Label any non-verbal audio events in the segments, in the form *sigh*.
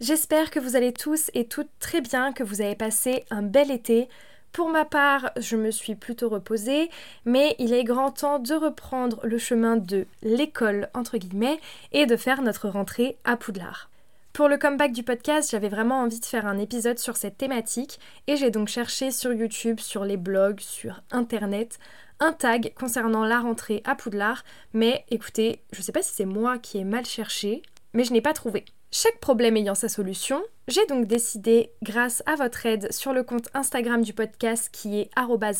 J'espère que vous allez tous et toutes très bien, que vous avez passé un bel été. Pour ma part, je me suis plutôt reposée, mais il est grand temps de reprendre le chemin de l'école, entre guillemets, et de faire notre rentrée à Poudlard. Pour le comeback du podcast, j'avais vraiment envie de faire un épisode sur cette thématique, et j'ai donc cherché sur YouTube, sur les blogs, sur Internet, un tag concernant la rentrée à Poudlard, mais écoutez, je sais pas si c'est moi qui ai mal cherché, mais je n'ai pas trouvé. Chaque problème ayant sa solution, j'ai donc décidé, grâce à votre aide sur le compte Instagram du podcast qui est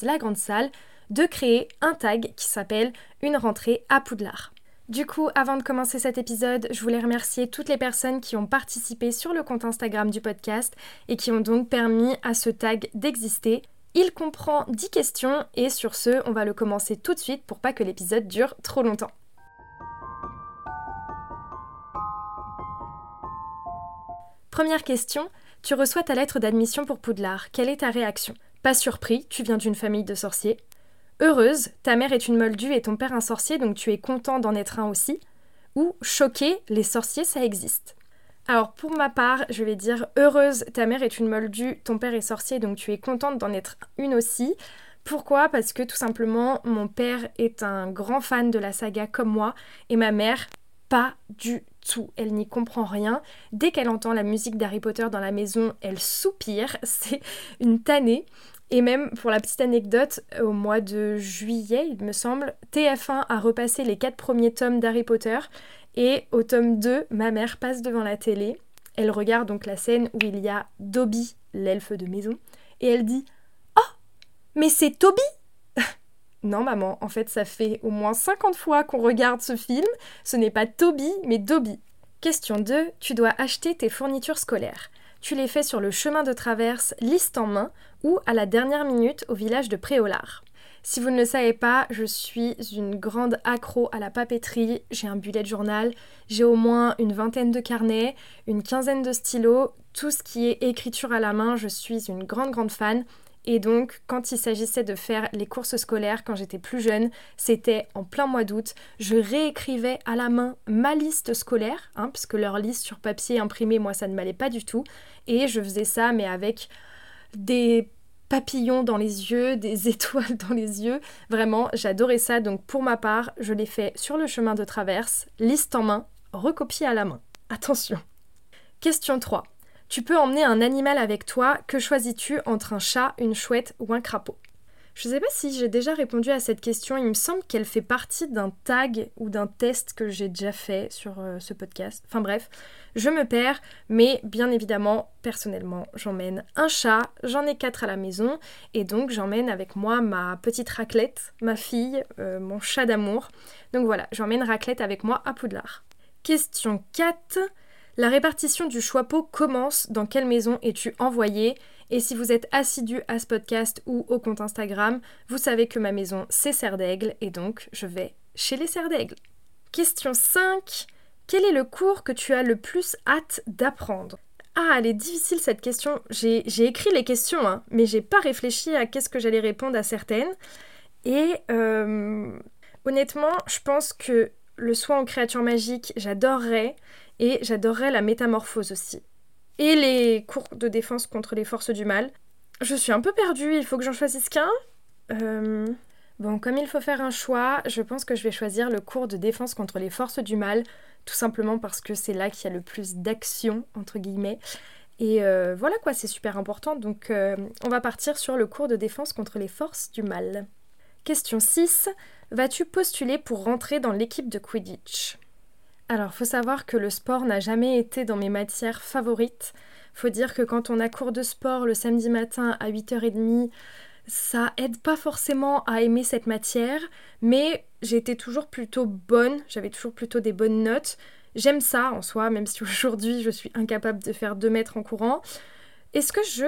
la grande salle, de créer un tag qui s'appelle Une rentrée à Poudlard. Du coup, avant de commencer cet épisode, je voulais remercier toutes les personnes qui ont participé sur le compte Instagram du podcast et qui ont donc permis à ce tag d'exister. Il comprend 10 questions et sur ce, on va le commencer tout de suite pour pas que l'épisode dure trop longtemps. Première question, tu reçois ta lettre d'admission pour Poudlard. Quelle est ta réaction? Pas surpris, tu viens d'une famille de sorciers. Heureuse, ta mère est une moldue et ton père un sorcier, donc tu es content d'en être un aussi. Ou choqué, les sorciers, ça existe. Alors pour ma part, je vais dire heureuse, ta mère est une moldue, ton père est sorcier, donc tu es contente d'en être une aussi. Pourquoi? Parce que tout simplement, mon père est un grand fan de la saga comme moi, et ma mère, pas du tout. Elle n'y comprend rien. Dès qu'elle entend la musique d'Harry Potter dans la maison, elle soupire. *laughs* C'est une tannée. Et même pour la petite anecdote, au mois de juillet, il me semble, TF1 a repassé les quatre premiers tomes d'Harry Potter. Et au tome 2, ma mère passe devant la télé. Elle regarde donc la scène où il y a Dobby, l'elfe de maison. Et elle dit Oh Mais c'est Toby non, maman, en fait, ça fait au moins 50 fois qu'on regarde ce film. Ce n'est pas Toby, mais Dobby. Question 2. Tu dois acheter tes fournitures scolaires. Tu les fais sur le chemin de traverse, liste en main, ou à la dernière minute au village de Préolard. Si vous ne le savez pas, je suis une grande accro à la papeterie. J'ai un bullet journal, j'ai au moins une vingtaine de carnets, une quinzaine de stylos, tout ce qui est écriture à la main, je suis une grande grande fan. Et donc, quand il s'agissait de faire les courses scolaires quand j'étais plus jeune, c'était en plein mois d'août. Je réécrivais à la main ma liste scolaire, hein, parce que leur liste sur papier imprimé, moi, ça ne m'allait pas du tout. Et je faisais ça, mais avec des papillons dans les yeux, *laughs* des étoiles dans les yeux. Vraiment, j'adorais ça. Donc, pour ma part, je l'ai fait sur le chemin de traverse, liste en main, recopié à la main. Attention. Question 3. Tu peux emmener un animal avec toi, que choisis-tu entre un chat, une chouette ou un crapaud? Je ne sais pas si j'ai déjà répondu à cette question, il me semble qu'elle fait partie d'un tag ou d'un test que j'ai déjà fait sur euh, ce podcast. Enfin bref, je me perds, mais bien évidemment, personnellement, j'emmène un chat, j'en ai quatre à la maison, et donc j'emmène avec moi ma petite raclette, ma fille, euh, mon chat d'amour. Donc voilà, j'emmène raclette avec moi à Poudlard. Question 4. La répartition du choix-pot commence. Dans quelle maison es-tu envoyé? Et si vous êtes assidu à ce podcast ou au compte Instagram, vous savez que ma maison c'est Serre d'Aigle et donc je vais chez les Serres d'Aigle. Question 5. Quel est le cours que tu as le plus hâte d'apprendre? Ah, elle est difficile cette question. J'ai écrit les questions, hein, mais j'ai pas réfléchi à qu'est-ce que j'allais répondre à certaines. Et euh, honnêtement, je pense que le soin en créatures magiques, j'adorerais. Et j'adorerais la métamorphose aussi. Et les cours de défense contre les forces du mal. Je suis un peu perdue, il faut que j'en choisisse qu'un. Euh, bon, comme il faut faire un choix, je pense que je vais choisir le cours de défense contre les forces du mal, tout simplement parce que c'est là qu'il y a le plus d'action, entre guillemets. Et euh, voilà quoi, c'est super important. Donc euh, on va partir sur le cours de défense contre les forces du mal. Question 6. Vas-tu postuler pour rentrer dans l'équipe de Quidditch? Alors, faut savoir que le sport n'a jamais été dans mes matières favorites. Faut dire que quand on a cours de sport le samedi matin à 8h30, ça aide pas forcément à aimer cette matière, mais j'étais toujours plutôt bonne, j'avais toujours plutôt des bonnes notes. J'aime ça en soi, même si *laughs* aujourd'hui je suis incapable de faire 2 mètres en courant. Est-ce que je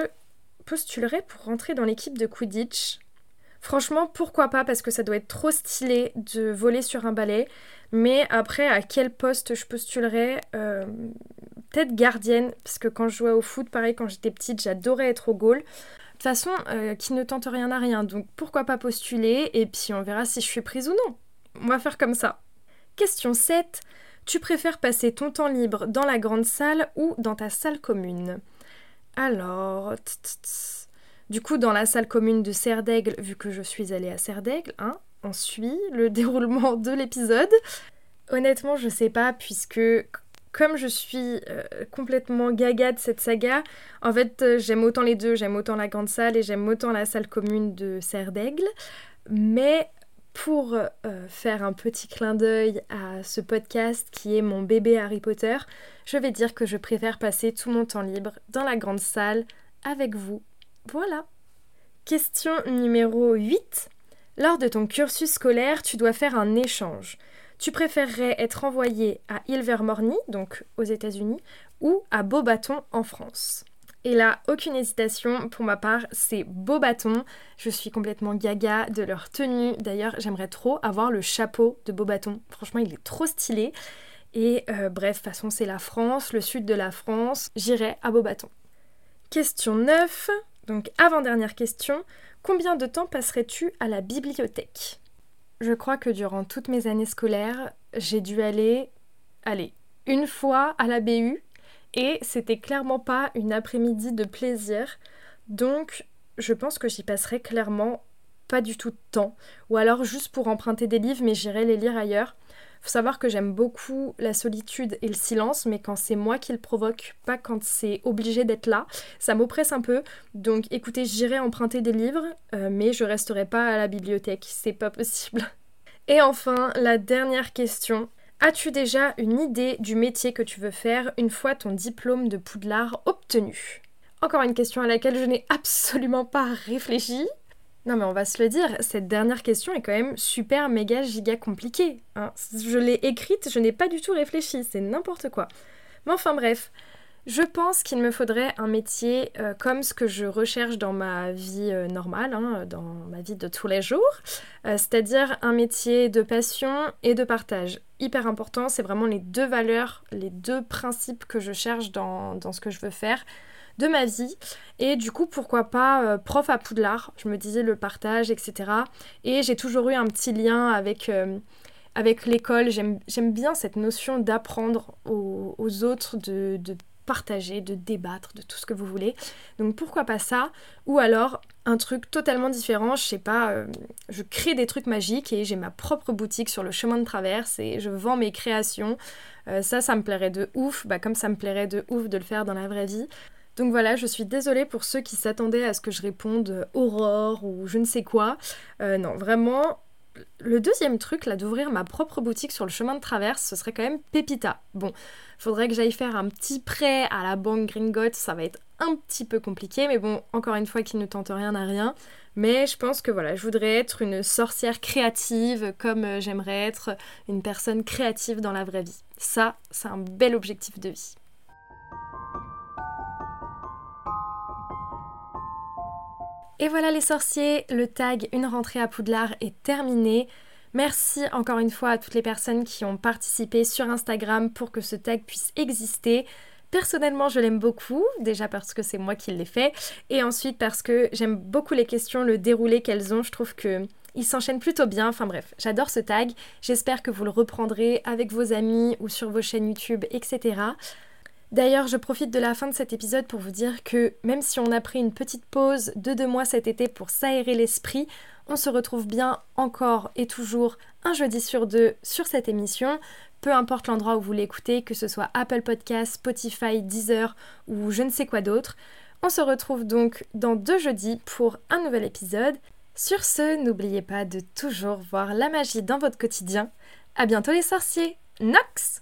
postulerais pour rentrer dans l'équipe de Quidditch? Franchement, pourquoi pas Parce que ça doit être trop stylé de voler sur un balai. Mais après, à quel poste je postulerais euh, Peut-être gardienne, parce que quand je jouais au foot, pareil, quand j'étais petite, j'adorais être au goal. De toute façon, euh, qui ne tente rien à rien, donc pourquoi pas postuler, et puis on verra si je suis prise ou non. On va faire comme ça. Question 7. Tu préfères passer ton temps libre dans la grande salle ou dans ta salle commune? Alors... Du coup, dans la salle commune de Serdaigle, vu que je suis allée à Serdaigle, hein, on suit le *laughs* déroulement de l'épisode. Honnêtement, je sais pas, puisque comme je suis euh, complètement gaga de cette saga, en fait, euh, j'aime autant les deux. J'aime autant la grande salle et j'aime autant la salle commune de Serdaigle. Mais pour euh, faire un petit clin d'œil à ce podcast qui est mon bébé Harry Potter, je vais dire que je préfère passer tout mon temps libre dans la grande salle avec vous voilà. Question numéro 8. Lors de ton cursus scolaire, tu dois faire un échange. Tu préférerais être envoyé à Ilvermorny, donc aux États-Unis, ou à Beaubaton en France? Et là, aucune hésitation, pour ma part, c'est Beaubaton. Je suis complètement gaga de leur tenue. D'ailleurs, j'aimerais trop avoir le chapeau de Beaubaton. Franchement, il est trop stylé. Et euh, bref, de façon, c'est la France, le sud de la France. J'irai à Beaubaton. Question 9. Donc avant-dernière question, combien de temps passerais-tu à la bibliothèque? Je crois que durant toutes mes années scolaires, j'ai dû aller, aller une fois à la BU et c'était clairement pas une après-midi de plaisir. Donc je pense que j'y passerai clairement pas du tout de temps. Ou alors juste pour emprunter des livres mais j'irai les lire ailleurs faut savoir que j'aime beaucoup la solitude et le silence, mais quand c'est moi qui le provoque, pas quand c'est obligé d'être là, ça m'oppresse un peu. Donc écoutez, j'irai emprunter des livres, euh, mais je resterai pas à la bibliothèque, c'est pas possible. Et enfin, la dernière question. As-tu déjà une idée du métier que tu veux faire une fois ton diplôme de Poudlard obtenu? Encore une question à laquelle je n'ai absolument pas réfléchi. Non mais on va se le dire, cette dernière question est quand même super méga giga compliquée. Hein. Je l'ai écrite, je n'ai pas du tout réfléchi, c'est n'importe quoi. Mais enfin bref, je pense qu'il me faudrait un métier euh, comme ce que je recherche dans ma vie euh, normale, hein, dans ma vie de tous les jours, euh, c'est-à-dire un métier de passion et de partage. Hyper important, c'est vraiment les deux valeurs, les deux principes que je cherche dans, dans ce que je veux faire de ma vie. Et du coup, pourquoi pas euh, prof à Poudlard Je me disais le partage, etc. Et j'ai toujours eu un petit lien avec, euh, avec l'école. J'aime bien cette notion d'apprendre aux, autres, de, partager, de débattre, de tout ce que vous voulez. Donc pourquoi pas ça? Ou alors un truc totalement différent, je sais pas, euh, je crée des trucs magiques et j'ai ma propre boutique sur le chemin de traverse et je vends mes créations. ça, ça me plairait de ouf, bah, comme ça me plairait de ouf de le faire dans la vraie vie. Donc voilà, je suis désolée pour ceux qui s'attendaient à ce que je réponde euh, Aurore ou je ne sais quoi. Euh, non, vraiment, le deuxième truc, là, d'ouvrir ma propre boutique sur le chemin de traverse, ce serait quand même Pépita. Bon, faudrait que j'aille faire un petit prêt à la banque Gringotte, ça va être un petit peu compliqué, mais bon, encore une fois, qui ne tente rien à rien. Mais je pense que voilà, je voudrais être une sorcière créative, comme euh, j'aimerais être une personne créative dans la vraie vie. Ça, c'est un bel objectif de vie. Et voilà les sorciers, le tag Une rentrée à Poudlard est terminé. Merci encore une fois à toutes les personnes qui ont participé sur Instagram pour que ce tag puisse exister. Personnellement, je l'aime beaucoup, déjà parce que c'est moi qui l'ai fait, et ensuite parce que j'aime beaucoup les questions, le déroulé qu'elles ont. Je trouve que il s'enchaîne plutôt bien. Enfin bref, j'adore ce tag. J'espère que vous le reprendrez avec vos amis ou sur vos chaînes YouTube, etc. D'ailleurs, je profite de la fin de cet épisode pour vous dire que même si on a pris une petite pause de deux mois cet été pour s'aérer l'esprit, on se retrouve bien encore et toujours un jeudi sur deux sur cette émission, peu importe l'endroit où vous l'écoutez, que ce soit Apple Podcasts, Spotify, Deezer ou je ne sais quoi d'autre. On se retrouve donc dans deux jeudis pour un nouvel épisode. Sur ce, n'oubliez pas de toujours voir la magie dans votre quotidien. À bientôt les sorciers. Nox